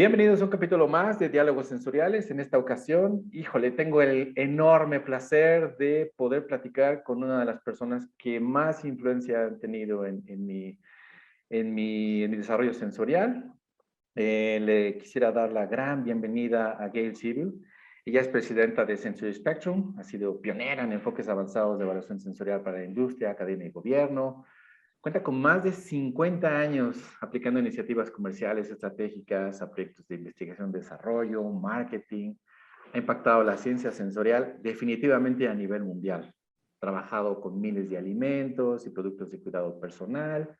Bienvenidos a un capítulo más de Diálogos Sensoriales. En esta ocasión, híjole, tengo el enorme placer de poder platicar con una de las personas que más influencia han tenido en, en, mi, en, mi, en mi desarrollo sensorial. Eh, le quisiera dar la gran bienvenida a Gail Civil. Ella es presidenta de Sensory Spectrum, ha sido pionera en enfoques avanzados de evaluación sensorial para la industria, academia y gobierno, Cuenta con más de 50 años aplicando iniciativas comerciales estratégicas a proyectos de investigación, desarrollo, marketing. Ha impactado la ciencia sensorial definitivamente a nivel mundial. Trabajado con miles de alimentos y productos de cuidado personal,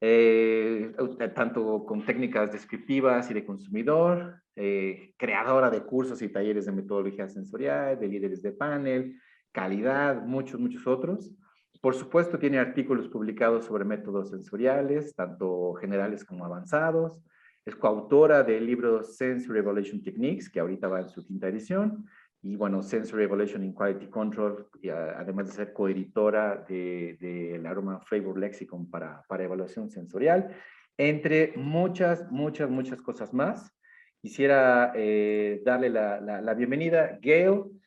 eh, tanto con técnicas descriptivas y de consumidor, eh, creadora de cursos y talleres de metodología sensorial, de líderes de panel, calidad, muchos, muchos otros. Por supuesto, tiene artículos publicados sobre métodos sensoriales, tanto generales como avanzados. Es coautora del libro Sensory Evaluation Techniques, que ahorita va en su quinta edición. Y bueno, Sensory Evaluation in Quality Control, y además de ser coeditora del de, Aroma Flavor Lexicon para, para evaluación sensorial, entre muchas, muchas, muchas cosas más. Quisiera eh, darle la, la, la bienvenida. Gail,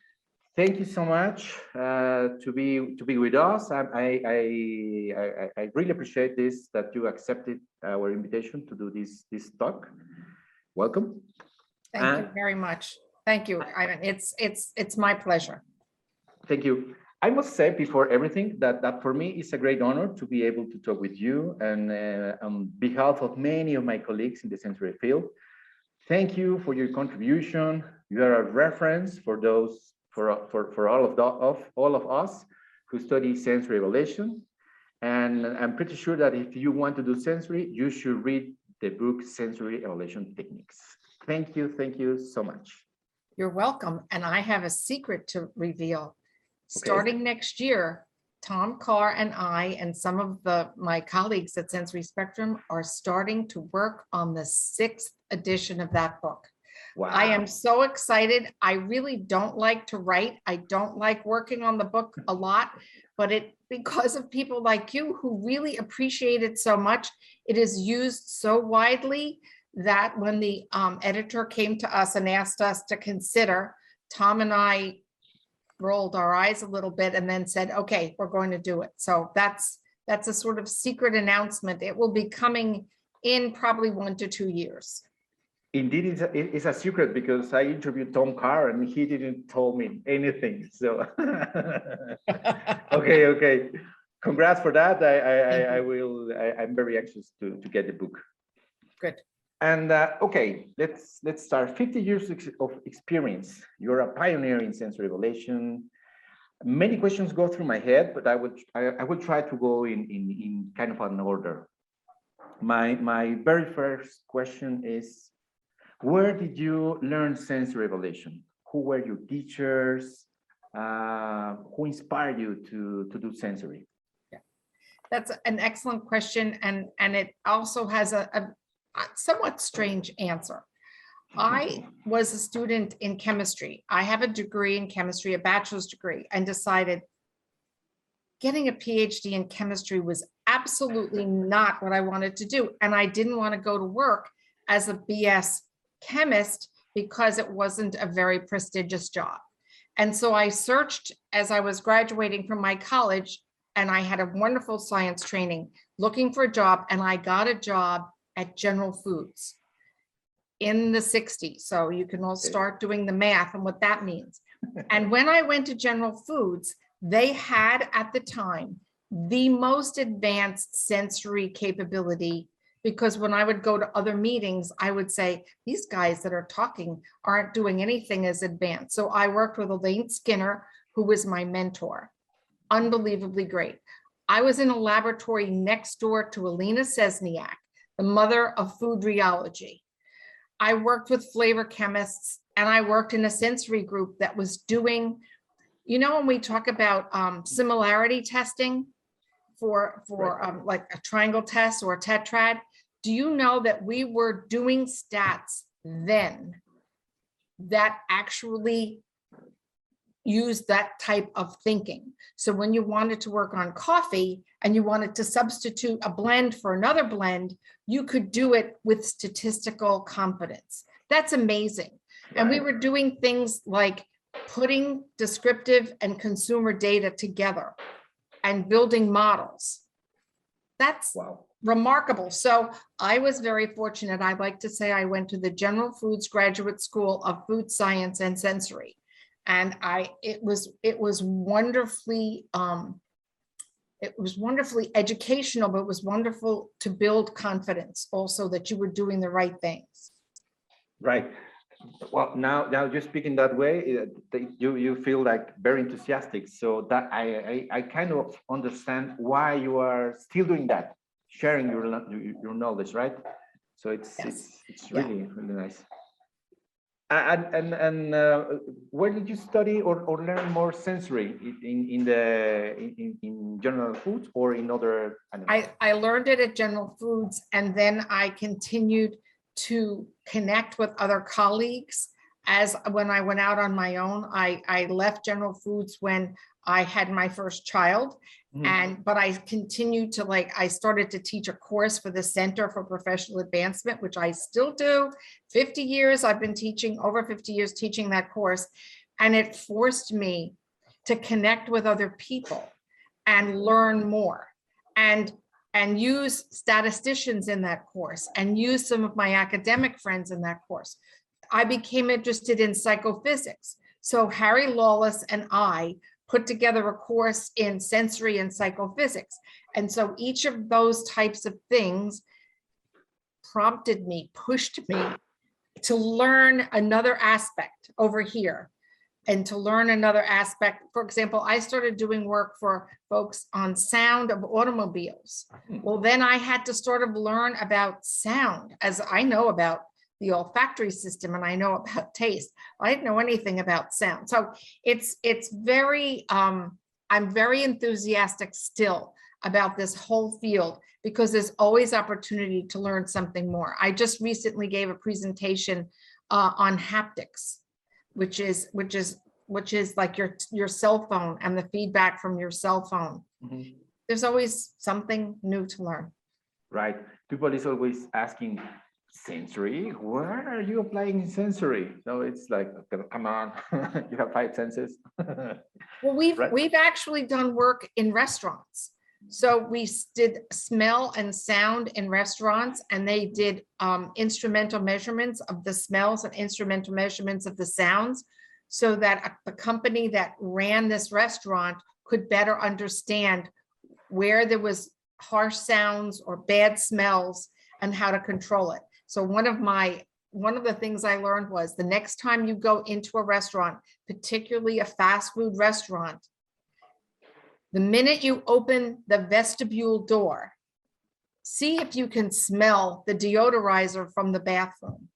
Thank you so much uh, to be to be with us. I, I, I, I, really appreciate this that you accepted our invitation to do this this talk. Welcome. Thank you very much. Thank you. Ivan. it's it's it's my pleasure. Thank you. I must say before everything that that for me is a great honor to be able to talk with you and uh, on behalf of many of my colleagues in the sensory field. Thank you for your contribution. You are a reference for those for, for, for all of, the, of all of us who study sensory evaluation. And I'm pretty sure that if you want to do sensory, you should read the book Sensory Evaluation Techniques. Thank you. Thank you so much. You're welcome. And I have a secret to reveal. Starting next year, Tom Carr and I and some of the my colleagues at Sensory Spectrum are starting to work on the sixth edition of that book. Wow. I am so excited. I really don't like to write. I don't like working on the book a lot, but it because of people like you who really appreciate it so much, it is used so widely that when the um, editor came to us and asked us to consider, Tom and I rolled our eyes a little bit and then said, okay, we're going to do it. So that's that's a sort of secret announcement. It will be coming in probably one to two years. Indeed, it's a, it's a secret because I interviewed Tom Carr and he didn't tell me anything. So, okay, okay. Congrats for that. I, I, I will. I, am very anxious to, to get the book. Good. And uh, okay, let's let's start. 50 years of experience. You're a pioneer in sensory evaluation. Many questions go through my head, but I would I, I will try to go in, in in kind of an order. My my very first question is where did you learn sensory evaluation? Who were your teachers? Uh, who inspired you to, to do sensory? Yeah, that's an excellent question. And, and it also has a, a, a somewhat strange answer. I was a student in chemistry. I have a degree in chemistry, a bachelor's degree, and decided getting a PhD in chemistry was absolutely not what I wanted to do. And I didn't want to go to work as a BS chemist because it wasn't a very prestigious job. And so I searched as I was graduating from my college and I had a wonderful science training looking for a job and I got a job at General Foods in the 60s. So you can all start doing the math and what that means. and when I went to General Foods, they had at the time the most advanced sensory capability because when I would go to other meetings, I would say, these guys that are talking aren't doing anything as advanced. So I worked with Elaine Skinner, who was my mentor. Unbelievably great. I was in a laboratory next door to Alina Szczesniak, the mother of food rheology. I worked with flavor chemists and I worked in a sensory group that was doing, you know, when we talk about um, similarity testing for, for um, like a triangle test or a tetrad, do you know that we were doing stats then that actually use that type of thinking. So when you wanted to work on coffee and you wanted to substitute a blend for another blend, you could do it with statistical confidence. That's amazing. And we were doing things like putting descriptive and consumer data together and building models. That's Wow. Remarkable. So I was very fortunate. I'd like to say I went to the General Foods Graduate School of Food Science and Sensory. And I, it was, it was wonderfully, um, it was wonderfully educational, but it was wonderful to build confidence also that you were doing the right things. Right. Well, now, now you're speaking that way, you, you feel like very enthusiastic. So that I, I, I kind of understand why you are still doing that, sharing your, your knowledge, right? So it's, Yes. it's, it's Yeah. really, really nice. And, and, and uh, where did you study or, or learn more sensory in, in- the, in, in- general foods or in other? animals? I, I learned it at General Foods and then I continued to connect with other colleagues. As when I went out on my own, I, I left General Foods when I had my first child. Mhm. And, but I continued to like, I started to teach a course for the Center for Professional Advancement, which I still do. 50 years, I've been teaching, over 50 years teaching that course. And it forced me to connect with other people and learn more. And and use statisticians in that course and use some of my academic friends in that course. I became interested in psychophysics. So Harry Lawless and I put together a course in sensory and psychophysics. And so each of those types of things prompted me, pushed me to learn another aspect over here and to learn another aspect. For example, I started doing work for folks on sound of automobiles. Hmm. Well, then I had to sort of learn about sound as I know about the olfactory system and I know about taste. I didn't know anything about sound. So it's it's very um I'm very enthusiastic still about this whole field because there's always opportunity to learn something more. I just recently gave a presentation uh, on haptics which is, which is, which is like your, your cell phone and the feedback from your cell phone. Mhm. There's always something new to learn. Right. People is always asking, sensory, where are you applying sensory? So it's like, come on, you have five senses. Well, we've, Right. we've actually done work in restaurants. So we did smell and sound in restaurants and they did um, instrumental measurements of the smells and instrumental measurements of the sounds. So that a- the company that ran this restaurant could better understand where there was harsh sounds or bad smells and how to control it. So one of my, one of the things I learned was the next time you go into a restaurant, particularly a fast food restaurant, the minute you open the vestibule door, see if you can smell the deodorizer from the bathroom.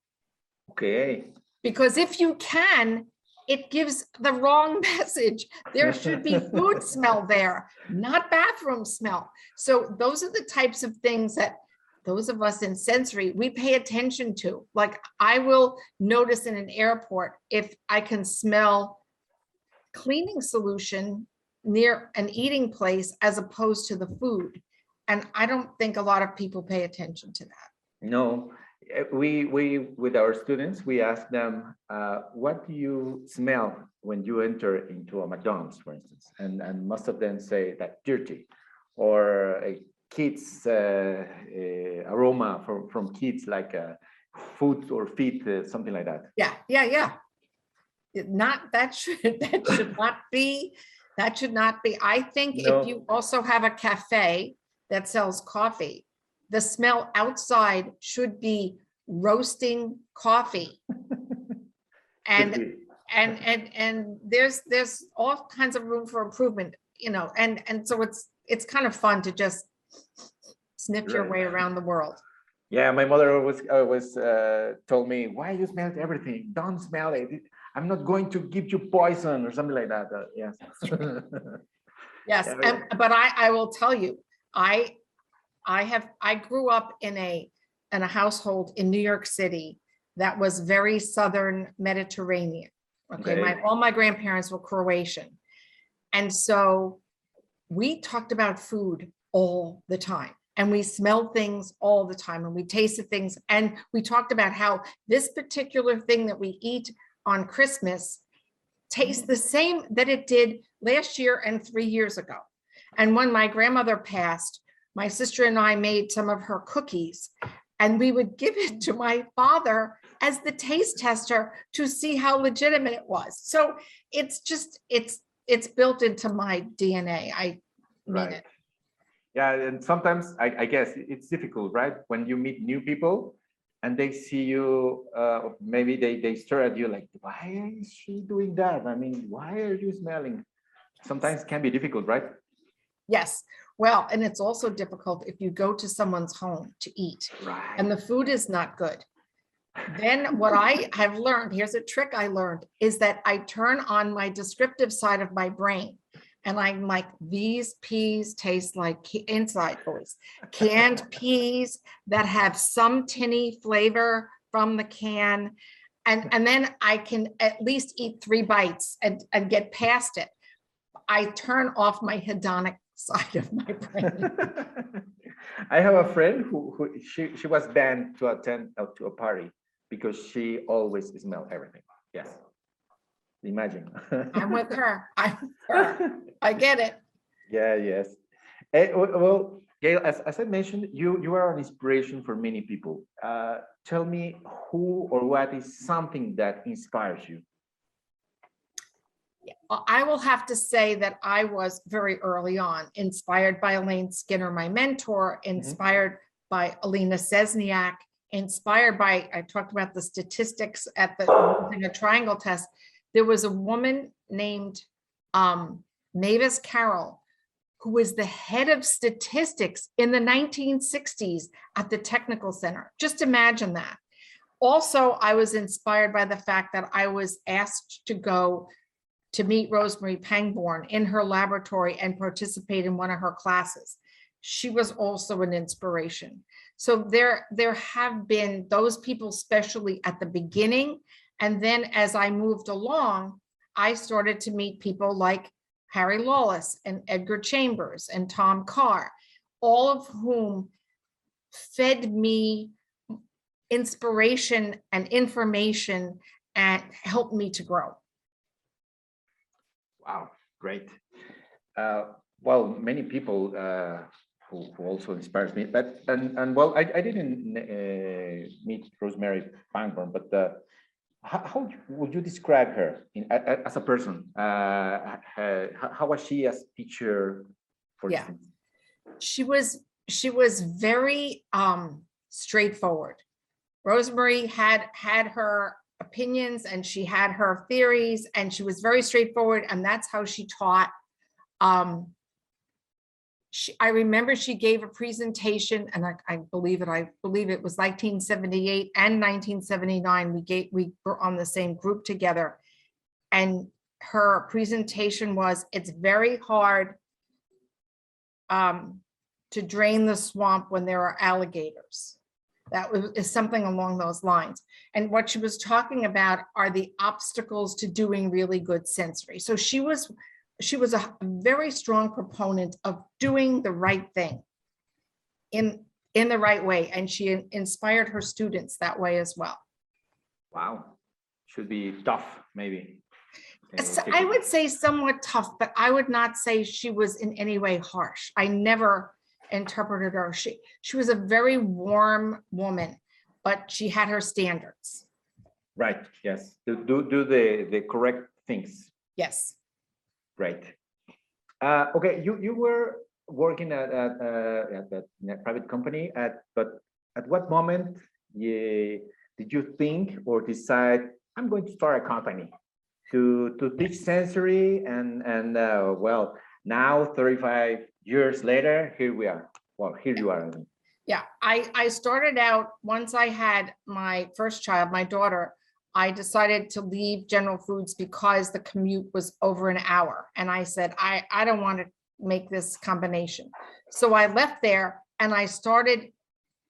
Okay, Because if you can, it gives the wrong message. There should be food smell there, not bathroom smell. So those are the types of things that those of us in sensory, we pay attention to. Like I will notice in an airport if I can smell cleaning solution near an eating place as opposed to the food. And I don't think a lot of people pay attention to that. no, eh, we, we, with our students, we ask them, uh, what do you smell when you enter into a McDonald's, for instance? And, and most of them say that dirty or a kids uh, eh, aroma from, from kids like uh, food or feet, uh, something like that. Yeah, yeah, yeah. Not, that should, that should not be, that should not be. I think No. if you also have a cafe that sells coffee, the smell outside should be roasting coffee. And, and, and, and there's, there's all kinds of room for improvement, you know, and, and so it's, it's kind of fun to just sniff your way around the world. Yeah, my mother always always uh, told me, "Why you smell everything? Don't smell it. I'm not going to give you poison or something like that." Uh, yes. Yes, Yeah, and, but I, I will tell you, I, I have, I grew up in a, in a household in New York City that was very Southern Mediterranean. Okay, my, Okay. all my grandparents were Croatian. And so we talked about food all the time. And we smell things all the time and we tasted things. And we talked about how this particular thing that we eat on Christmas tastes the same that it did last year and three years ago. And when my grandmother passed, my sister and I made some of her cookies and we would give it to my father as the taste tester to see how legitimate it was. So it's just, it's, it's built into my DNA. I mean Right. it. Yeah, and sometimes I, I guess it's difficult, right? When you meet new people and they see you, uh, maybe they, they stare at you like, why is she doing that? I mean, why are you smelling? Sometimes can be difficult, right? Yes. Well, and it's also difficult if you go to someone's home to eat Right. and the food is not good. Then what I have learned, here's a trick I learned, is that I turn on my descriptive side of my brain. And I'm like, these peas taste like ca- inside voice, canned peas that have some tinny flavor from the can. And, and then I can at least eat three bites and, and get past it. I turn off my hedonic side of my brain. I have a friend who, who she, she was banned to attend out to a party because she always smelled everything. Yes. Imagine. I'm with her. I'm with her. I get it. Yeah, yes. Eh, well, Gail, as, as I mentioned, you, you are an inspiration for many people. Uh, tell me who or what is something that inspires you? I will have to say that I was very early on inspired by Elaine Skinner, my mentor, inspired by Alina Szczesniak, inspired by, I talked about the statistics at the triangle test. There was a woman named um, Mavis Carroll, who was the head of statistics in the 1960s at the Technical Center. Just imagine that. Also, I was inspired by the fact that I was asked to go to meet Rose Marie Pangborn in her laboratory and participate in one of her classes. She was also an inspiration. So there, there have been those people, especially at the beginning. And then as I moved along, I started to meet people like Harry Lawless and Edgar Chambers and Tom Carr, all of whom fed me inspiration and information and helped me to grow. Wow, great. Uh, well, many people uh, who, who also inspires me, but and and well, I, I didn't uh, meet Rose Marie Pangborn, but uh, how, how would you describe her in, as a person? Uh, how, how was she as teacher? For Yeah. instance? she was she was very um straightforward Rose Marie had had her opinions and she had her theories and she was very straightforward and that's how she taught um she, I remember she gave a presentation and I, I believe it, I believe it was 1978 and 1979. We gave, we were on the same group together. And her presentation was, it's very hard um, to drain the swamp when there are alligators. That was, is something along those lines. And what she was talking about are the obstacles to doing really good sensory. So she was, she was a very strong proponent of doing the right thing in, in the right way. And she inspired her students that way as well. Wow, should be tough, maybe. So I would say somewhat tough, but I would not say she was in any way harsh. I never interpreted her. She, she was a very warm woman, but she had her standards. Right. Yes. Do do, do the the correct things. Yes. Right. Uh, okay, you, you were working at, at, uh, at a private company at, but at what moment ye- did you think or decide, I'm going to start a company to, to teach sensory and, and, uh, well, now thirty-five years later, here we are. Well, here you are. Yeah, I, I started out, once I had my first child, my daughter, I decided to leave General Foods because the commute was over an hour. And I said, I, I don't want to make this combination. So I left there and I started,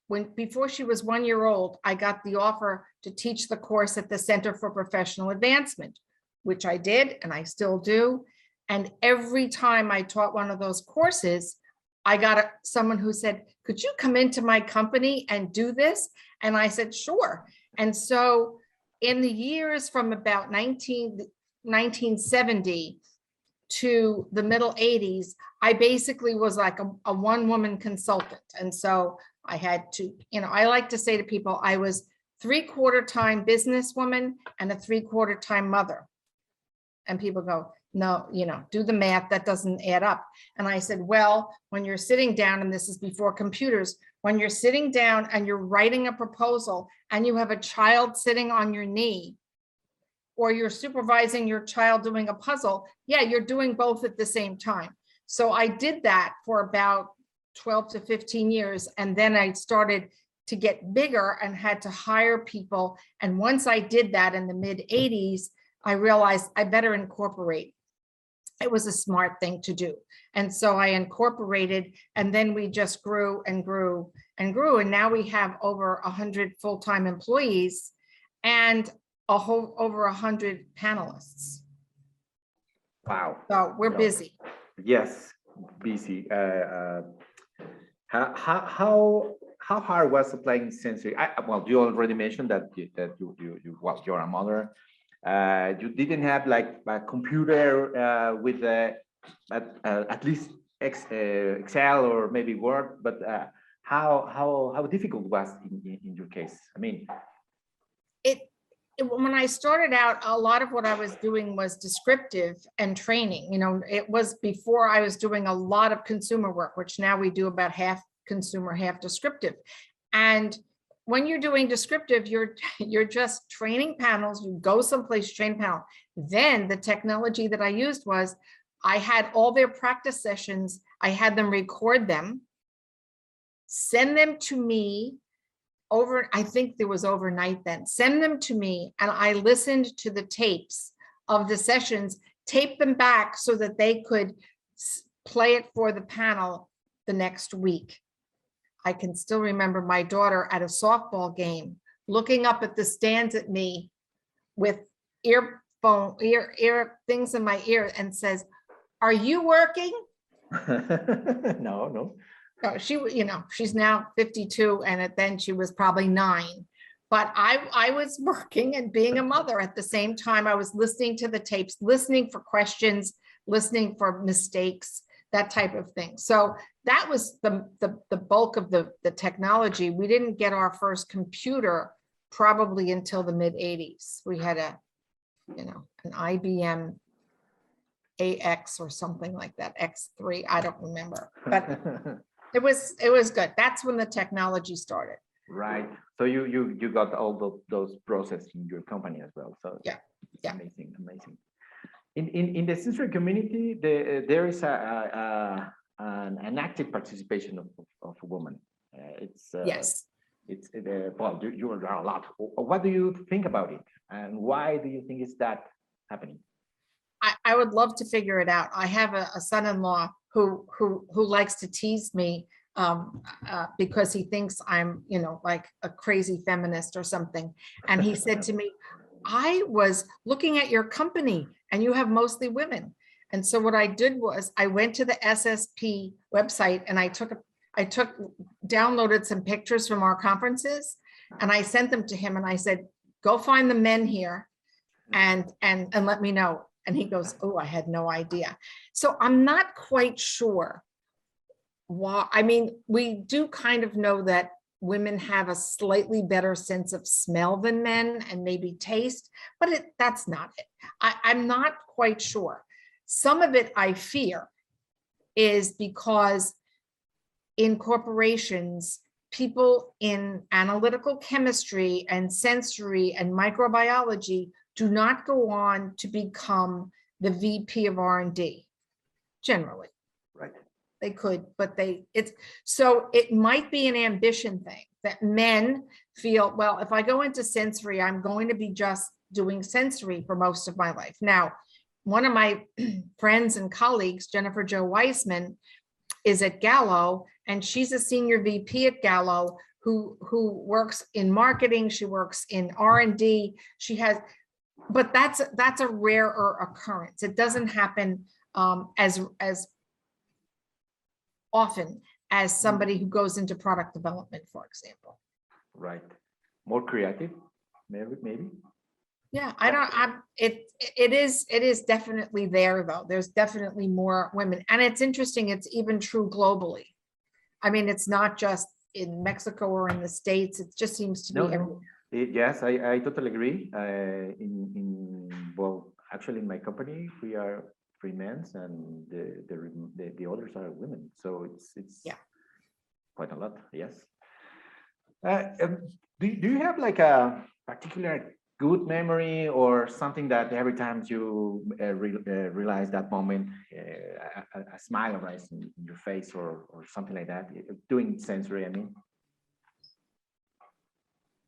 when, before she was one year old, I got the offer to teach the course at the Center for Professional Advancement, which I did and I still do. And every time I taught one of those courses, I got a- someone who said, could you come into my company and do this? And I said, sure. And so in the years from about 19 1970 to the middle eighties, I basically was like a, a one-woman consultant. And so I had to, you know, I like to say to people, I was three-quarter time businesswoman and a three-quarter time mother. And people go, no, you know, do the math, that doesn't add up. And I said, well, when you're sitting down, and this is before computers, when you're sitting down and you're writing a proposal and you have a child sitting on your knee, or you're supervising your child doing a puzzle, yeah, you're doing both at the same time. So I did that for about 12 to 15 years. And then I started to get bigger and had to hire people. And once I did that in the mid 80s, I realized I better incorporate. It was a smart thing to do. And so I incorporated and then we just grew and grew and grew. And now we have over 100 full-time employees and a whole, over 100 panelists. Wow. So we're Yeah. busy. Yes, busy. Uh, uh, how, how, how, how hard was applying sensory? I, well, you already mentioned that, you- that you, you, you, well, you're a mother. Uh, you didn't have like a computer, uh, with, uh, at, uh, at least Ex, uh, Excel or maybe Word, but, uh, how, how, how difficult was in, in, in your case? I mean, it, it- when I started out, a lot of what I was doing was descriptive and training, you know, it was before I was doing a lot of consumer work, which now we do about half consumer, half descriptive. And when you're doing descriptive, you're, you're just training panels, you go someplace, train panel. Then the technology that I used was, I had all their practice sessions, I had them record them, send them to me over, I think there was overnight then, send them to me and I listened to the tapes of the sessions, tape them back so that they could play it for the panel the next week. I can still remember my daughter at a softball game, looking up at the stands at me with earphone, ear, ear, things in my ear and says, are you working? no, no. No, she, you know, she's now fifty-two and at then she was probably nine. But I, I was working and being a mother at the same time. I was listening to the tapes, listening for questions, listening for mistakes, that type of thing. So that was the, the, the bulk of the, the technology. We didn't get our first computer probably until the mid eighties. We had a, you know, an IBM AX or something like that, X3, I don't remember, but it was, it was good. That's when the technology started. Right. So you you you got all those those process in your company as well. So Yeah, yeah. Amazing, amazing. In in in the sensory community, the there is a, a, a an, an active participation of of, of women. Uh, it's uh, Yes. It's uh, well, you you are a lot. What do you think about it, and why do you think it's that happening? I, I would love to figure it out. I have a, a son-in-law who, who, who likes to tease me um, uh, because he thinks I'm, you know, like a crazy feminist or something. And he said to me, I was looking at your company and you have mostly women. And so what I did was I went to the SSP website and I took, a I took, downloaded some pictures from our conferences and I sent them to him and I said, go find the men here and, and, and let me know. And he goes, oh, I had no idea. So I'm not quite sure why, I mean, we do kind of know that women have a slightly better sense of smell than men and maybe taste, but it, that's not it. I, I'm not quite sure. Some of it I fear is because in corporations, people in analytical chemistry and sensory and microbiology do not go on to become the VP of R and D generally. Right. They could, but they, it's, so it might be an ambition thing that men feel, well, if I go into sensory, I'm going to be just doing sensory for most of my life. Now, one of my friends and colleagues, Jennifer Joe Weissman, is at Gallo and she's a senior VP at Gallo who, who works in marketing. She works in R and D. She has, but that's, that's a rarer occurrence. It doesn't happen um, as, as often as somebody who goes into product development, for example. Right. More creative, maybe, maybe. Yeah, I don't, I'm, it, it is, it is definitely there, though. There's definitely more women. And it's interesting, it's even true globally. I mean, it's not just in Mexico or in the States, it just seems to be No, no. everywhere. Eh, Yes, I, I totally agree. Uh, in, in, well, actually, in my company, we are three men and the, the, the, the others are women. So it's, it's Yeah. quite a lot, yes. Uh, um, do, do you have like a particular good memory or something that every time you uh, re- uh, realize that moment, uh, a, a- a smile arises in in your face or, or something like that, uh, doing sensory, I mean?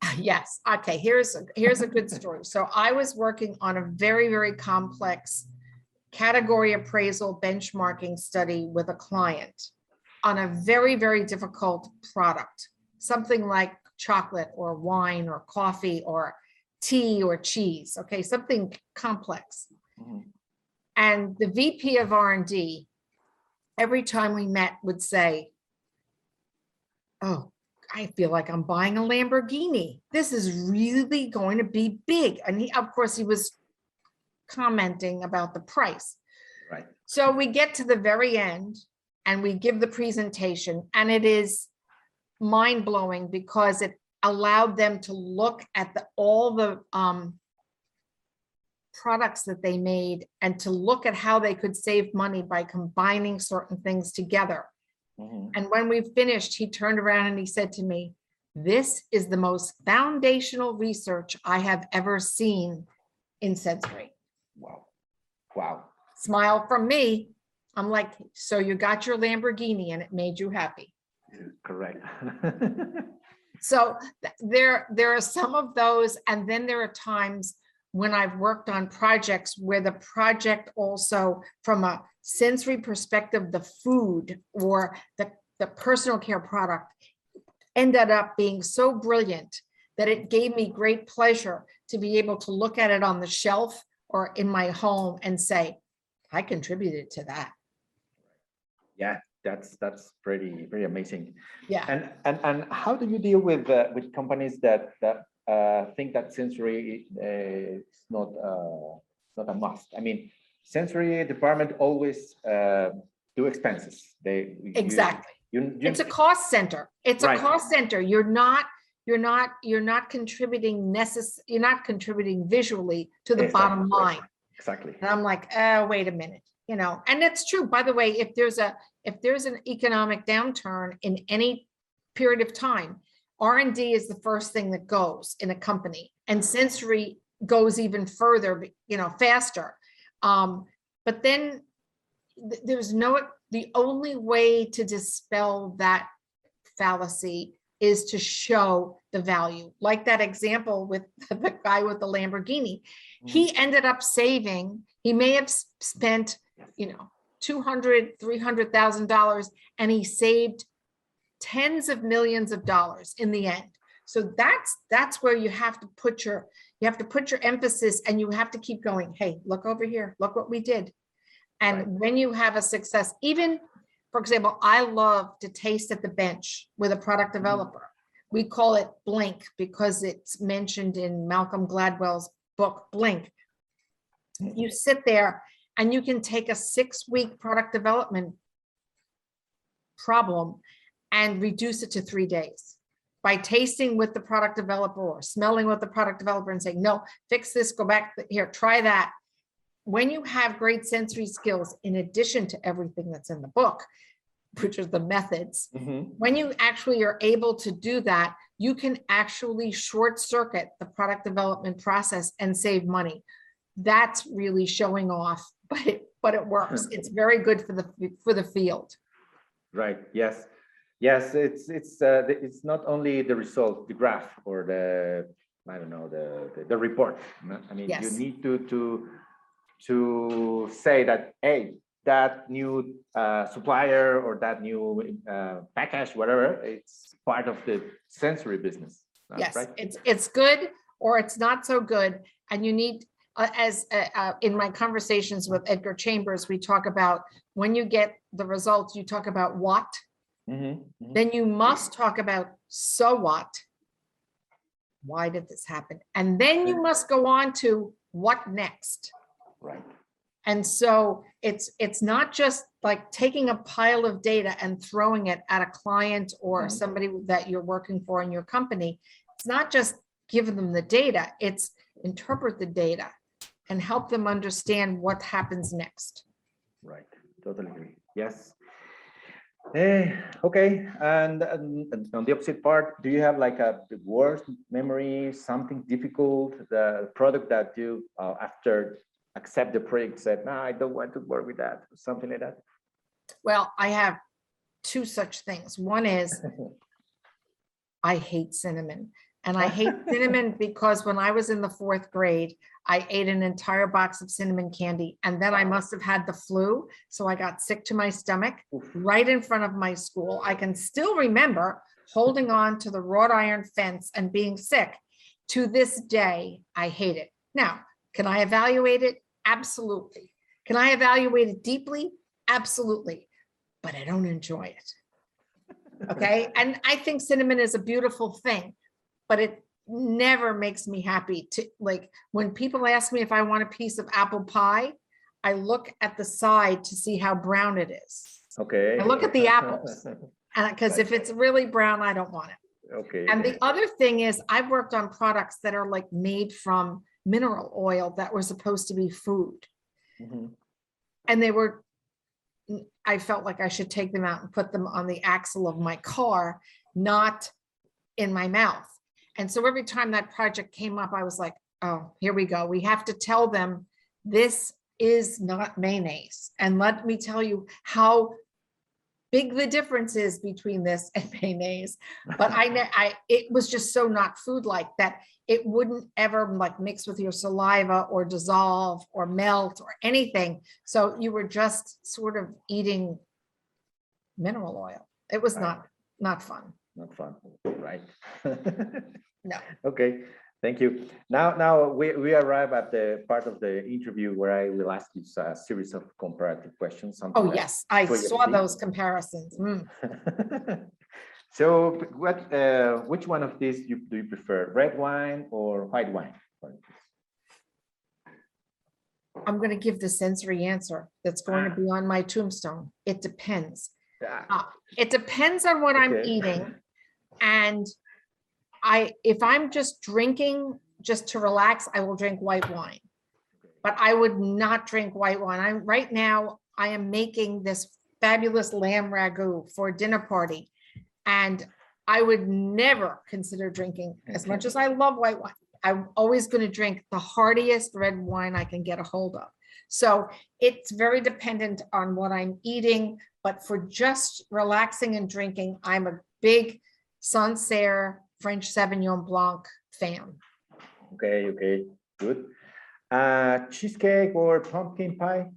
Yes, okay, here's, a- here's a good story. So I was working on a very, very complex category appraisal benchmarking study with a client on a very, very difficult product, something like chocolate or wine or coffee or tea or cheese, okay, something complex. Mhm. And the VP of R and D, every time we met would say, oh, I feel like I'm buying a Lamborghini. This is really going to be big. And he, of course, he was commenting about the price. Right. So we get to the very end and we give the presentation and it is mind blowing because it allowed them to look at the, all the um, products that they made and to look at how they could save money by combining certain things together. Mhm. And when we finished, he turned around and he said to me, this is the most foundational research I have ever seen in sensory. Wow. Wow. Smile from me. I'm like, so you got your Lamborghini and it made you happy. Correct. So th- there, there are some of those, and then there are times when I've worked on projects where the project also, from a sensory perspective, the food or the, the personal care product ended up being so brilliant that it gave me great pleasure to be able to look at it on the shelf or in my home and say, I contributed to that. Yeah, that's, that's pretty, pretty amazing. Yeah. And, and, and how do you deal with, uh, with companies that, that, uh, think that sensory, uh, is not, uh, not a must? I mean, sensory department always, uh, do expenses. They. Exactly. You, you, It's a cost center. It's a cost center. You're not, you're not, you're not contributing necess, you're not contributing visually to the bottom line. exactly. And I'm like, oh, wait a minute, you know, and it's true, by the way, if there's a, if there's an economic downturn in any period of time, R and D is the first thing that goes in a company and sensory goes even further, you know, faster. Um, but then th- there's no, the only way to dispel that fallacy is to show the value, like that example with the guy with the Lamborghini mm. he ended up saving, he may have spent, you know, two hundred, three hundred thousand dollars, and he saved tens of millions of dollars in the end. So that's, that's where you have to put your, you have to put your emphasis and you have to keep going, hey, look over here, look what we did. Right. And when you have a success, even, for example, I love to taste at the bench with a product mm-hmm. developer. We call it Blink because it's mentioned in Malcolm Gladwell's book, Blink. You sit there and you can take a six-week product development problem and reduce it to three days by tasting with the product developer or smelling with the product developer and saying, no, fix this, go back here, try that. When you have great sensory skills, in addition to everything that's in the book, which is the methods, Mhm. when you actually are able to do that, you can actually short circuit the product development process and save money. That's really showing off, but it, but it works. It's very good for the, for the field. Right, yes. Yes, it's, it's, uh, it's not only the result, the graph or the, I don't know, the, the- the report. I mean, you need to, to, to say that, hey, that new uh, supplier or that new uh, package, whatever, it's part of the sensory business. That's Yes, right. it's, it's good or it's not so good. And you need, uh, as, uh, uh, in my conversations with Edgar Chambers, we talk about when you get the results, you talk about what, Mhm, mhm. then you must talk about so what? Why did this happen? And then you must go on to what next? Right. And so it's, it's not just like taking a pile of data and throwing it at a client or Mhm. somebody that you're working for in your company. It's not just giving them the data, it's interpret the data and help them understand what happens next. Right, totally agree. Yes. Eh, okay, and, and and on the opposite part, do you have like a worst memory, something difficult, the product that you uh, after accept the project said, no, I don't want to work with that, or something like that? Well, I have two such things. One is I hate cinnamon. And I hate cinnamon because when I was in the fourth grade, I ate an entire box of cinnamon candy and then I must have had the flu. So I got sick to my stomach right in front of my school. I can still remember holding on to the wrought iron fence and being sick. To this day, I hate it. Now, can I evaluate it? Absolutely. Can I evaluate it deeply? Absolutely. But I don't enjoy it. Okay, and I think cinnamon is a beautiful thing, but it never makes me happy to, like, when people ask me if I want a piece of apple pie, I look at the side to see how brown it is. Okay. I look at the apples. Because if it's really brown, I don't want it. Okay. And the other thing is I've worked on products that are like made from mineral oil that were supposed to be food. Mhm. And they were, I felt like I should take them out and put them on the axle of my car, not in my mouth. And so every time that project came up, I was like, oh, here we go. We have to tell them this is not mayonnaise. And let me tell you how big the difference is between this and mayonnaise. But I, I, it was just so not food-like that it wouldn't ever like mix with your saliva or dissolve or melt or anything. So you were just sort of eating mineral oil. It was Right. not, not fun. Not fun, right? No. Okay, thank you. Now, now we, we arrive at the part of the interview where I will ask you a series of comparative questions. Oh, yes, I saw those comparisons. Mm. So what, uh, which one of these you, do you prefer, red wine or white wine? I'm going to give the sensory answer that's going to be on my tombstone. It depends. Ah, It depends on what I'm eating. And I, if I'm just drinking, just to relax, I will drink white wine. But I would not drink white wine. I'm, right now, I am making this fabulous lamb ragu for a dinner party. And I would never consider drinking, as much as I love white wine. I'm always going to drink the heartiest red wine I can get a hold of. So it's very dependent on what I'm eating, but for just relaxing and drinking, I'm a big Sancerre French Sauvignon Blanc fan. Okay, okay, good. Uh, cheesecake or pumpkin pie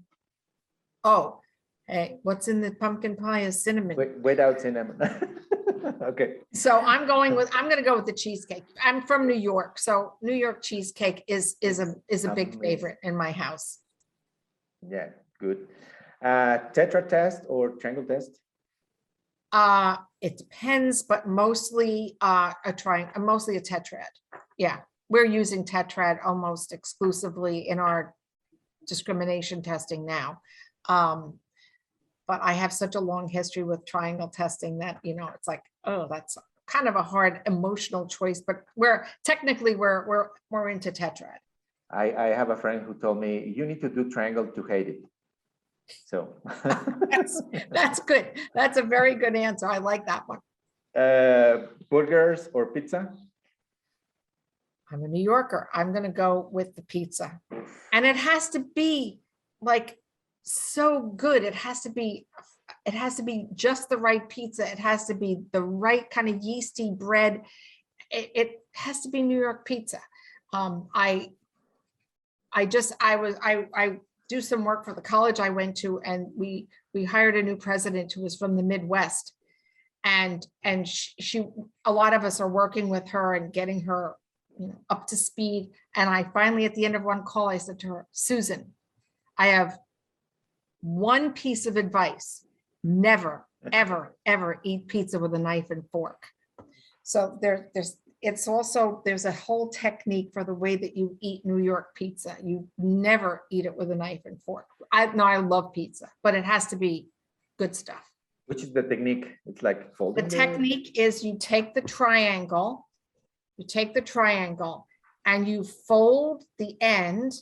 Oh, hey, what's in the pumpkin pie is cinnamon. Wi- without cinnamon? Okay, So I'm going with, I'm gonna go with the cheesecake. I'm from New York, so New York cheesecake is, is a, is a big Amazing. favorite in my house. yeah, good. Uh, tetrad test or triangle test? Uh, it depends, but mostly, uh, a trying, mostly a tetrad. Yeah, we're using tetrad almost exclusively in our discrimination testing now. Um, but I have such a long history with triangle testing that, you know, it's like, oh, that's kind of a hard emotional choice, but we're technically, we're, we're, we're into tetrad. I, I have a friend who told me, you need to do triangle to hate it. So. That's, that's good. That's a very good answer. I like that one. Uh, burgers or pizza? I'm a New Yorker. I'm gonna go with the pizza. And it has to be like so good. It has to be, it has to be just the right pizza. It has to be the right kind of yeasty bread. It, it has to be New York pizza. Um, I, I just, I was, I, I do some work for the college I went to and we, we hired a new president who was from the Midwest. And, and sh- she, a lot of us are working with her and getting her you know, up to speed. And I finally, at the end of one call, I said to her, Susan, I have one piece of advice. Never, ever, ever eat pizza with a knife and fork. So there, there's, it's also, there's a whole technique for the way that you eat New York pizza. You never eat it with a knife and fork. I, no, I love pizza, but it has to be good stuff. Which is the technique? It's like folding. The technique is you take the triangle, you take the triangle and you fold the end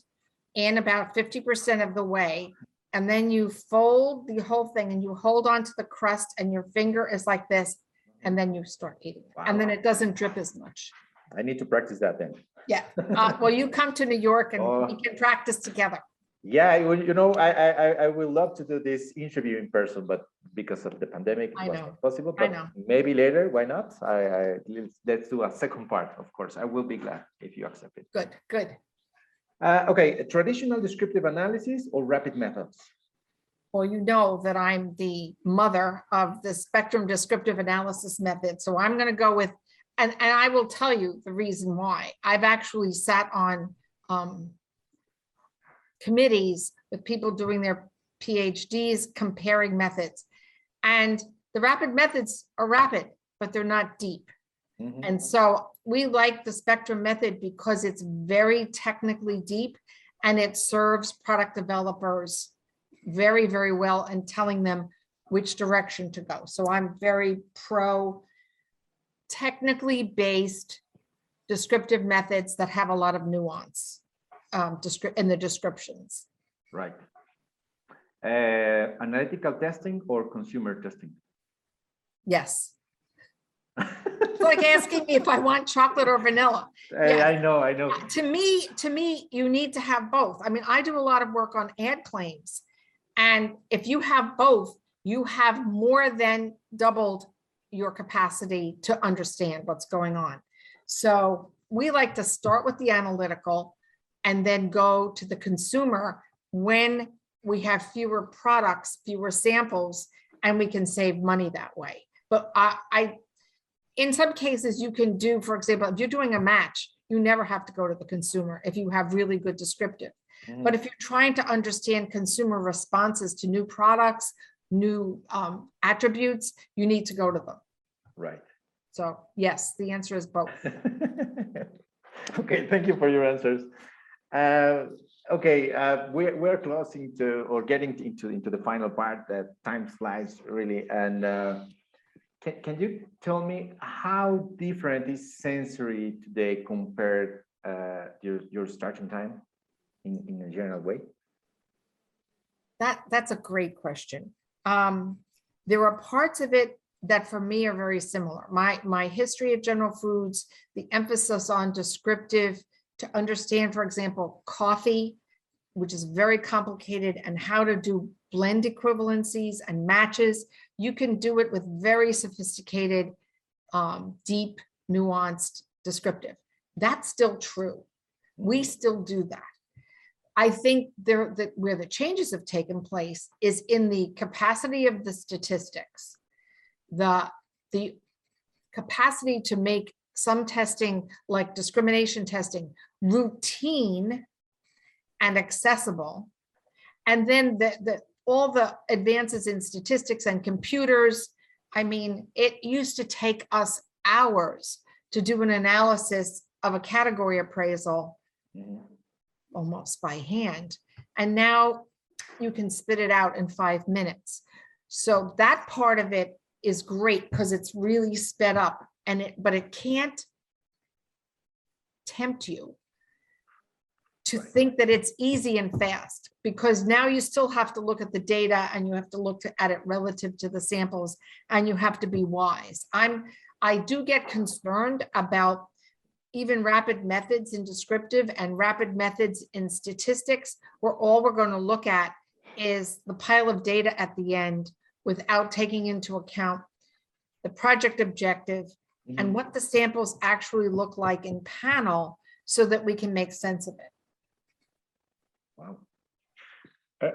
in about fifty percent of the way. And then you fold the whole thing and you hold on to the crust and your finger is like this. And then you start eating. And then it doesn't drip as much. I need to practice that then. Yeah, uh, well, you come to New York and Oh. we can practice together. Yeah, I will- you know, I, I, I- I would love to do this interview in person, but because of the pandemic, I it was know. not possible. I But know. maybe later, why not? I, I, let's, let's do a second part, of course. I will be glad if you accept it. Good, good. Uh, okay, traditional descriptive analysis or rapid methods? Well, you know that I'm the mother of the spectrum descriptive analysis method, so I'm gonna go with, and, and I will tell you the reason why. I've actually sat on um, committees with people doing their PhDs comparing methods. And the rapid methods are rapid, but they're not deep. Mhm. And so we like the spectrum method because it's very technically deep and it serves product developers very, very well and telling them which direction to go. So I'm very pro technically based descriptive methods that have a lot of nuance um, descri- in the descriptions. Right. Uh, analytical testing or consumer testing? Yes. It's like asking me if I want chocolate or vanilla. Hey, Yeah. I know, I know. to me, to me, you need to have both. I mean, I do a lot of work on ad claims. And if you have both, you have more than doubled your capacity to understand what's going on. So we like to start with the analytical and then go to the consumer when we have fewer products, fewer samples, and we can save money that way. But I, I, in some cases, you can do, for example, if you're doing a match, you never have to go to the consumer if you have really good descriptive. Mhm. But if you're trying to understand consumer responses to new products, new um, attributes, you need to go to them. Right. So yes, the answer is both. Okay, thank you for your answers. Uh, Okay, uh, we're, we're closing to, or getting into, into the final part, that time flies really, and uh, can, can you tell me how different is sensory today compared uh, your, your starting time in, in a general way? That, that's a great question. Um, there are parts of it that for me are very similar. My, my history of General Foods, the emphasis on descriptive to understand, for example, coffee, which is very complicated, and how to do blend equivalencies and matches. You can do it with very sophisticated, um, deep, nuanced descriptive. That's still true. We still do that. I think there, that where the changes have taken place is in the capacity of the statistics. The, the capacity to make some testing, like discrimination testing, routine and accessible. And then the, the, all the advances in statistics and computers. I mean, it used to take us hours to do an analysis of a category appraisal. Almost by hand. And now you can spit it out in five minutes. So that part of it is great because it's really sped up and it, but it can't tempt you to Right. think that it's easy and fast because now you still have to look at the data and you have to look to- at it relative to the samples and you have to be wise. I'm, I do get concerned about even rapid methods in descriptive and rapid methods in statistics, where all we're going to look at is the pile of data at the end without taking into account the project objective Mhm. and what the samples actually look like in panel so that we can make sense of it. Wow. Uh,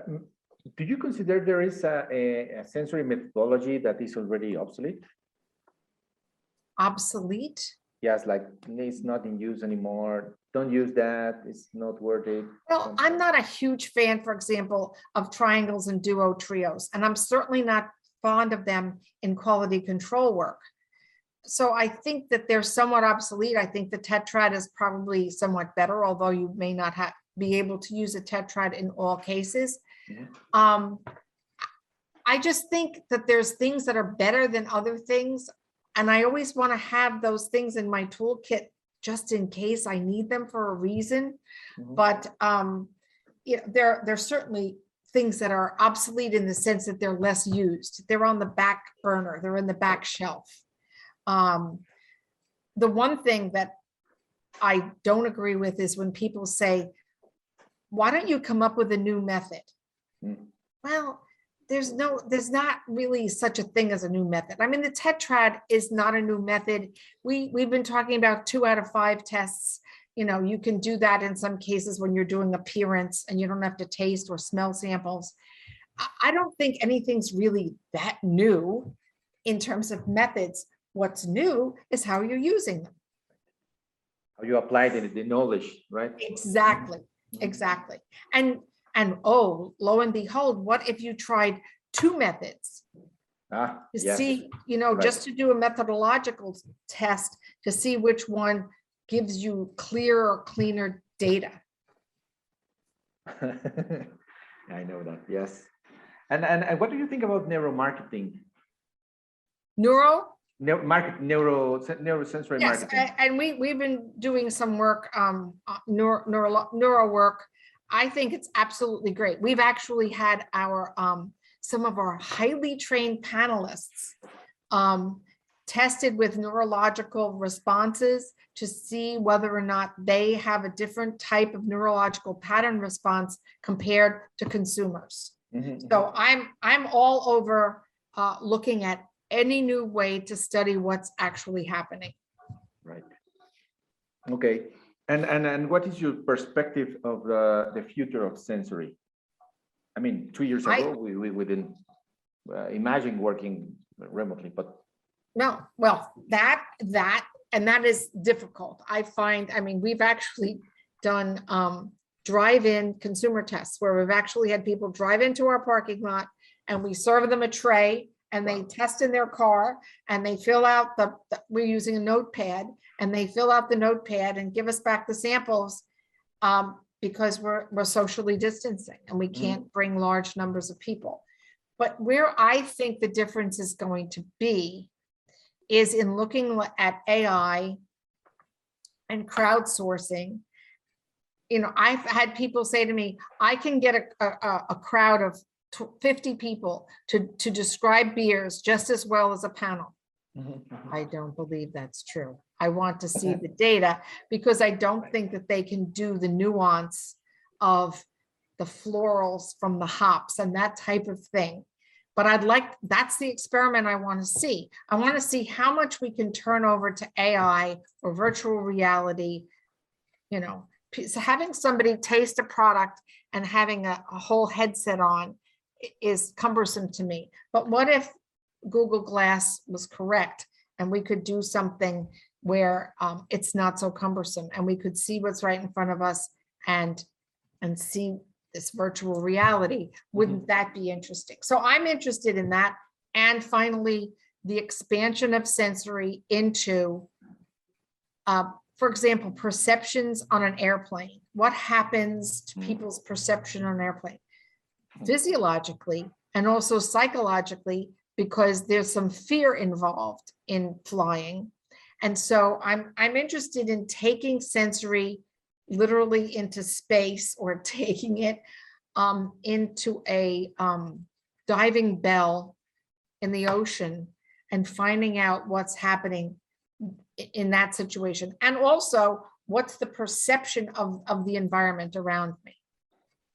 Do you consider there is a, a- a sensory methodology that is already obsolete? Obsolete? Yes, like it's not in use anymore. Don't use that. It's not worth it. Well, I'm not a huge fan, for example, of triangles and duo trios, and I'm certainly not fond of them in quality control work. So I think that they're somewhat obsolete. I think the tetrad is probably somewhat better, although you may not have, be able to use a tetrad in all cases. Mhm. Um, I just think that there's things that are better than other things. And I always want to have those things in my toolkit just in case I need them for a reason. Mhm. But um, you know, there, there's certainly things that are obsolete in the sense that they're less used. They're on the back burner, they're in the back shelf. Um, the one thing that I don't agree with is when people say, why don't you come up with a new method? Mm. Well, there's no, there's not really such a thing as a new method. I mean, the tetrad is not a new method. We, we've been talking about two out of five tests. You know, you can do that in some cases when you're doing appearance and you don't have to taste or smell samples. I, I don't think anything's really that new in terms of methods. What's new is how you're using them. How you apply the, the knowledge, right? Exactly, mm-hmm. exactly. And, and oh, lo and behold, what if you tried two methods? Ah, To yes. see, you know, right. just to do a methodological test to see which one gives you clearer, cleaner data. I know that, yes. And, and, and what do you think about neuromarketing? Neuro, Neu- market, neuro, neurosensory yes, marketing? a- and we, we've been doing some work, um, uh, neuro, neuro, neuro work. I think it's absolutely great. We've actually had our, um, some of our highly trained panelists um, tested with neurological responses to see whether or not they have a different type of neurological pattern response compared to consumers. Mhm, So I'm, I'm all over uh, looking at any new way to study what's actually happening. Right. Okay, and, and, and what is your perspective of the, the future of sensory? I mean, two years I- ago, we, we, we didn't uh, imagine working remotely, but No, well, that, that, and that is difficult. I find, I mean, we've actually done um drive-in consumer tests where we've actually had people drive into our parking lot and we serve them a tray and they test in their car and they fill out the, the- we're using a notepad and they fill out the notepad and give us back the samples um, because we're, we're socially distancing and we Mhm. can't bring large numbers of people. But where I think the difference is going to be is in looking li- at AI and crowdsourcing. You know, I've had people say to me, I can get a, a, a- a crowd of tw- fifty people to, to describe beers just as well as a panel. Mm-hmm. I don't believe that's true. I want to see the data because I don't think that they can do the nuance of the florals from the hops and that type of thing. But I'd like, that's the experiment I want to see. I want to see how much we can turn over to AI or virtual reality. You know, p- so having somebody taste a product and having a, a whole headset on is cumbersome to me. But what if Google Glass was correct and we could do something where um, it's not so cumbersome and we could see what's right in front of us and and see this virtual reality. Wouldn't that be interesting? So I'm interested in that. And finally, the expansion of sensory into, uh, for example, perceptions on an airplane. What happens to Mm. people's perception on an airplane? Physiologically and also psychologically, because there's some fear involved in flying. And so I'm, I'm interested in taking sensory literally into space or taking it um, into a um, diving bell in the ocean and finding out what's happening in that situation. And also, what's the perception of, of the environment around me?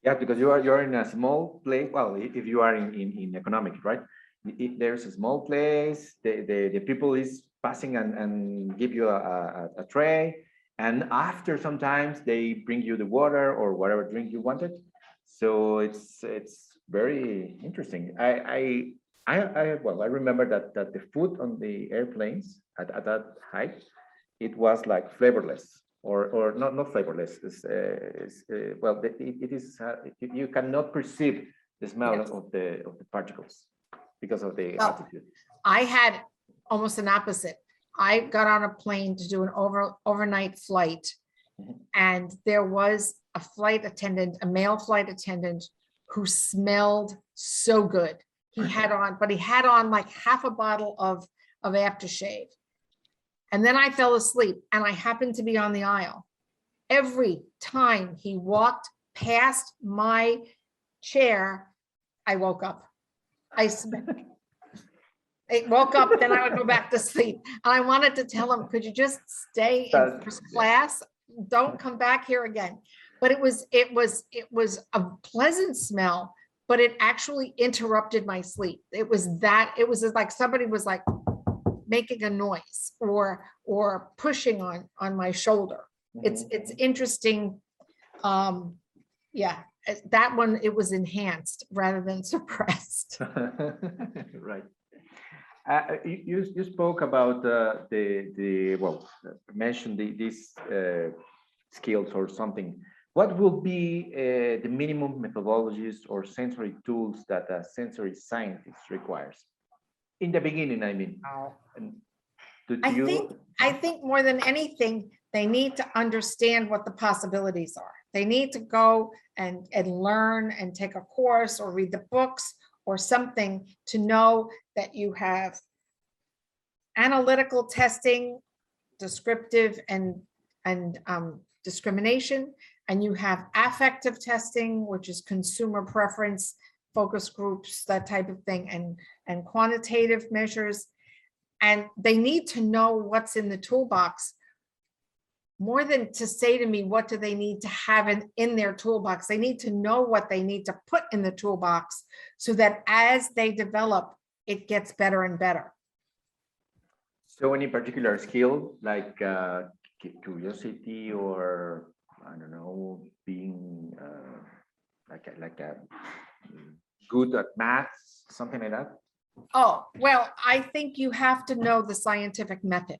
Yeah, because you are, you're in a small place, well, if you are in, in, in economic, right? I- i- there's a small place, the, the, the people is passing and, and give you a, a, a tray. And after sometimes they bring you the water or whatever drink you wanted. So it's, it's very interesting. I, I, I, I, well, I remember that, that the food on the airplanes at, at that height it was like flavorless or, or not, not flavorless. It's, uh, it's, uh, well, the- it, it is, uh, you, you cannot perceive the smell Yes. of the, of the particles because of the Oh. altitude. I had almost an opposite. I got on a plane to do an over, overnight flight. Mhm. And there was a flight attendant, a male flight attendant who smelled so good. He had on, but he had on like half a bottle of, of aftershave. And then I fell asleep and I happened to be on the aisle. Every time he walked past my chair, I woke up. I I woke up, then I would go back to sleep. And I wanted to tell him, could you just stay in first class? Don't come back here again. But it was, it was, it was a pleasant smell, but it actually interrupted my sleep. It was that, it was like somebody was like making a noise or, or pushing on, on my shoulder. It's, Mhm. it's interesting. Um, yeah, that one, it was enhanced rather than suppressed. Right. Uh, you, you, spoke about uh, the, the, well, mentioned the, these uh, skills or something. What will be uh, the minimum methodologies or sensory tools that a sensory scientist requires? In the beginning, I mean. And do I you- think- I think more than anything, they need to understand what the possibilities are. They need to go and, and learn and take a course or read the books or something to know that you have analytical testing, descriptive and, and um, discrimination, and you have affective testing, which is consumer preference, focus groups, that type of thing, and, and quantitative measures. And they need to know what's in the toolbox. More than to say to me, what do they need to have in, in their toolbox? They need to know what they need to put in the toolbox so that as they develop, it gets better and better. So any particular skill like uh, curiosity or, I don't know, being uh, like, a- like a good at math, something like that? Oh, well, I think you have to know the scientific method.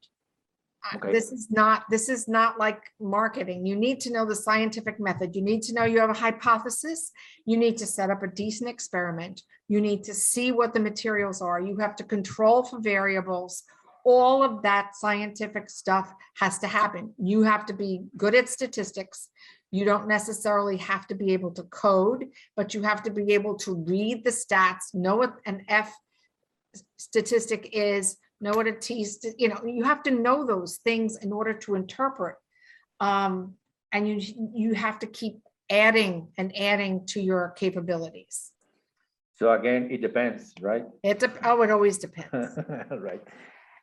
Uh, Okay. This is not, this is not like marketing. You need to know the scientific method. You need to know you have a hypothesis. You need to set up a decent experiment. You need to see what the materials are. You have to control for variables. All of that scientific stuff has to happen. You have to be good at statistics. You don't necessarily have to be able to code, but you have to be able to read the stats, know what an F statistic is, know what a T, st- you know, you have to know those things in order to interpret. Um, and you, you have to keep adding and adding to your capabilities. So again, it depends, right? It, dep- oh, it always depends. Right.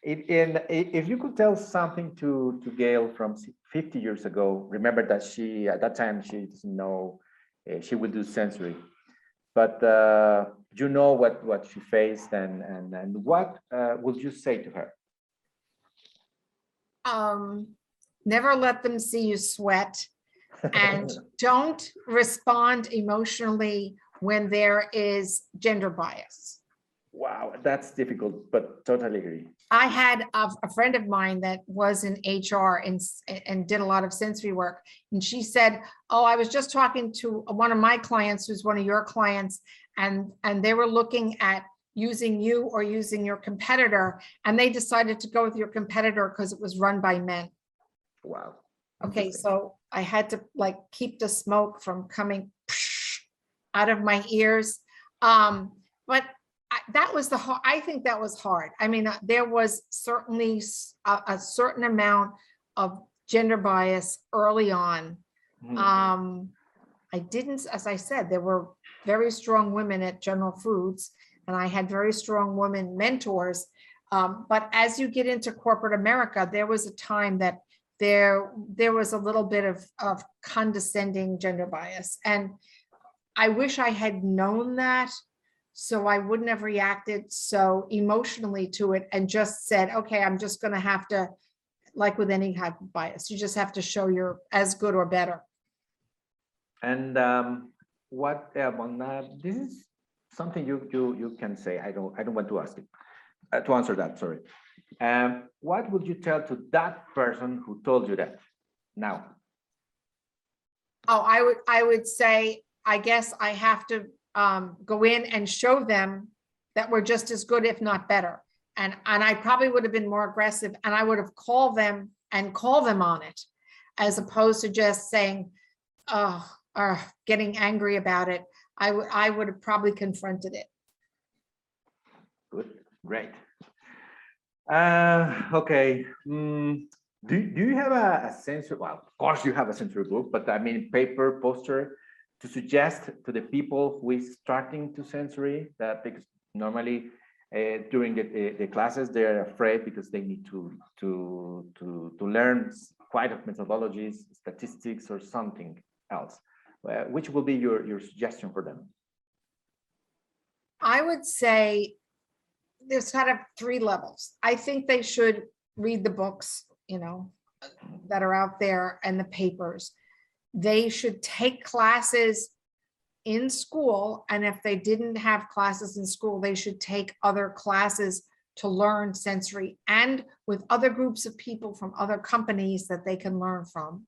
And if you could tell something to, to Gail from 50 years ago, remember that she, at that time, she doesn't know, uh, she would do sensory. But uh, you know what, what she faced and, and, and what uh, would you say to her? Um, never let them see you sweat and don't respond emotionally when there is gender bias. Wow, that's difficult, but totally agree. I had a, a friend of mine that was in HR and, and did a lot of sensory work. And she said, oh, I was just talking to one of my clients who's one of your clients. And, and they were looking at using you or using your competitor. And they decided to go with your competitor because it was run by men. Wow. Okay, so I had to like keep the smoke from coming out of my ears. Um, but that was the, har- I think that was hard. I mean, uh, there was certainly a certain amount of gender bias early on. Mhm. Um, I didn't, as I said, there were very strong women at General Foods and I had very strong women mentors. Um, but as you get into corporate America, there was a time that there, there was a little bit of, of condescending gender bias. And I wish I had known that. So I wouldn't have reacted so emotionally to it and just said, okay, I'm just gonna have to, like with any type of bias, you just have to show you're as good or better. And um, what, uh, on, uh, this is something you, you, you can say, I don't, I don't want to ask it, uh, to answer that, sorry. Um, what would you tell to that person who told you that now? Oh, I would, I would say, I guess I have to um, go in and show them that we're just as good, if not better. And, and I probably would have been more aggressive and I would have called them and call them on it. As opposed to just saying, oh, or getting angry about it. I would, I would have probably confronted it. Good, great. Uh, okay. mm, do, do you have a, a sensory, well, of course you have a sensory book, but I mean paper, poster to suggest to the people who is starting to sensory that because normally uh, during the, the, the classes, they're afraid because they need to, to, to, to learn quite of methodologies, statistics or something else. Uh, which will be your, your suggestion for them? I would say there's kind of three levels. I think they should read the books, you know, that are out there and the papers. They should take classes in school, and if they didn't have classes in school, they should take other classes to learn sensory and with other groups of people from other companies that they can learn from.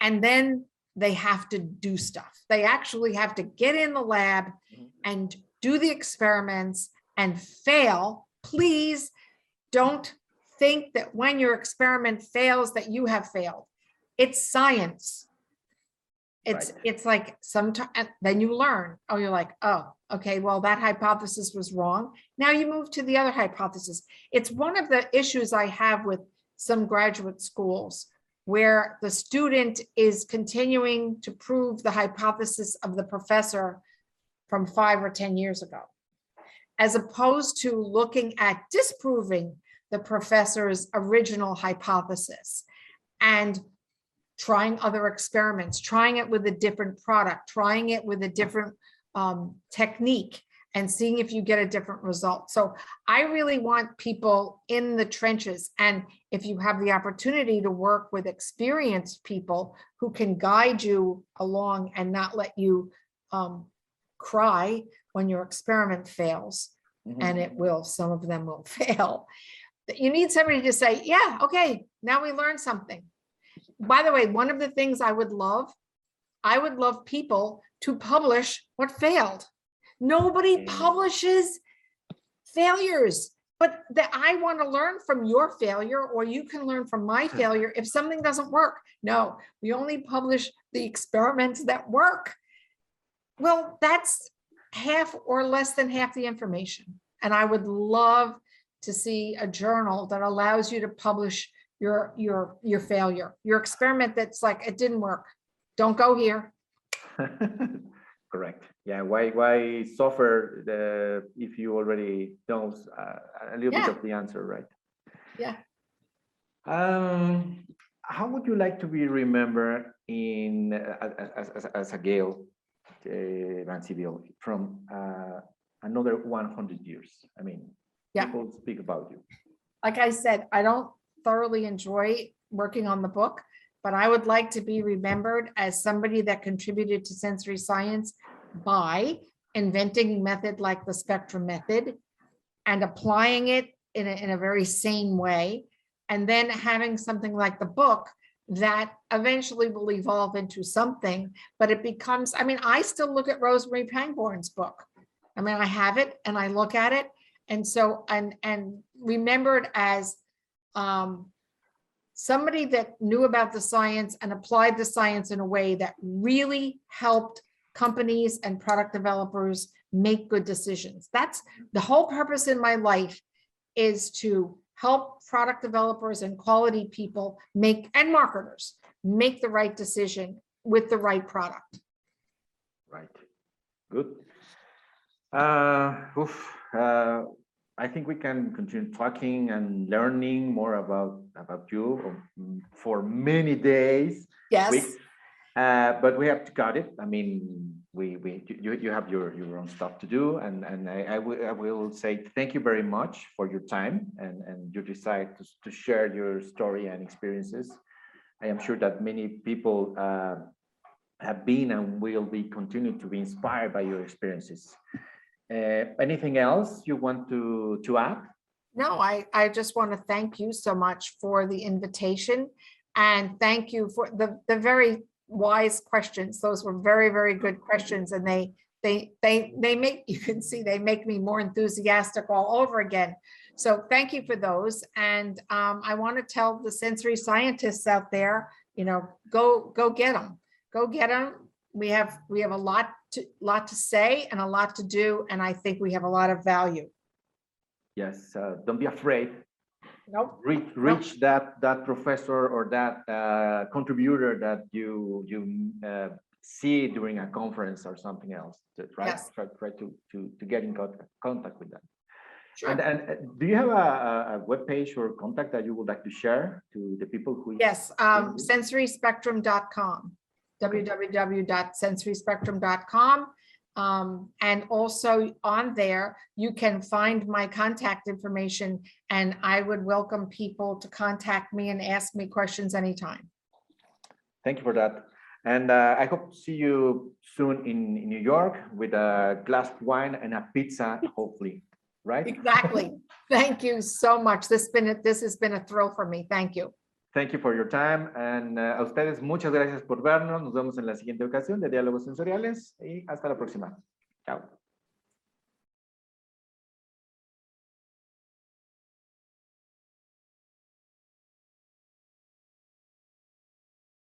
And then they have to do stuff. They actually have to get in the lab mm-hmm. and do the experiments and fail. Please don't think that when your experiment fails that you have failed. It's science. It's, it's like sometimes, then you learn, oh, you're like, oh, okay, well, that hypothesis was wrong. Now you move to the other hypothesis. It's one of the issues I have with some graduate schools where the student is continuing to prove the hypothesis of the professor from five or 10 years ago, as opposed to looking at disproving the professor's original hypothesis and trying other experiments, trying it with a different product, trying it with a different um, technique and seeing if you get a different result. So I really want people in the trenches. And if you have the opportunity to work with experienced people who can guide you along and not let you um, cry when your experiment fails, and it will, some of them will fail. You need somebody to say, yeah, okay, now we learned something. By the way, one of the things I would love, I would love people to publish what failed. Nobody Mm. publishes failures, but that I want to learn from your failure, or you can learn from my failure if something doesn't work. No, we only publish the experiments that work. Well, that's half or less than half the information. And I would love to see a journal that allows you to publish your, your, your failure, your experiment that's like, it didn't work. Don't go here. Correct. Yeah, why, why suffer the, if you already know uh, a little bit of the answer, right? Yeah. Um, how would you like to be remembered in, uh, as, as, as a Gail, uh, from uh, another one hundred years? I mean, Yeah. people speak about you. like I said, I don't thoroughly enjoy working on the book, but I would like to be remembered as somebody that contributed to sensory science by inventing a method like the spectrum method and applying it in a, in a very sane way. And then having something like the book that eventually will evolve into something, but it becomes, I mean, I still look at Rose Marie Pangborn's book. I mean, I have it and I look at it and so, and, and remembered as um, somebody that knew about the science and applied the science in a way that really helped companies and product developers make good decisions. That's the whole purpose in my life is to help product developers and quality people make, and marketers, make the right decision with the right product. Right. Good. Uh, oof, uh, I think we can continue talking and learning more about about you um, for many days, Yes, weeks. Uh, but we have to cut it. I mean, we we you you have your your own stuff to do, and and I I will I will say thank you very much for your time and and you decide to to share your story and experiences. I am sure that many people uh, have been and will be continued to be inspired by your experiences. Uh, anything else you want to to add? No, I, I just want to thank you so much for the invitation and thank you for the, the very wise questions. Those were very, very good questions and they, they, they, they make, you can see, they make me more enthusiastic all over again. So thank you for those. And um, I want to tell the sensory scientists out there, you know, go, go get them. Go get them. We have, we have a lot to, lot to say and a lot to do, and I think we have a lot of value. Yes, uh, don't be afraid. Nope. Reach, reach that, that professor or that uh, contributor that you, you uh, see during a conference or something else. to Try, Yes. try, try to, to, to get in contact, with them. Sure. And, and uh, do you have a, a, a webpage or contact that you would like to share to the people who? Yes, um, sensoryspectrum.com, www.sensoryspectrum.com. Um, and also on there, you can find my contact information and I would welcome people to contact me and ask me questions anytime. Thank you for that. And uh, I hope to see you soon in, in New York with a glass of wine and a pizza, hopefully, right? Exactly. Thank you so much. This been, a- this has been a thrill for me. Thank you. Thank you for your time. And uh, a ustedes, muchas gracias por vernos. Nos vemos en la siguiente ocasión de Diálogos Sensoriales y hasta la próxima. Chao.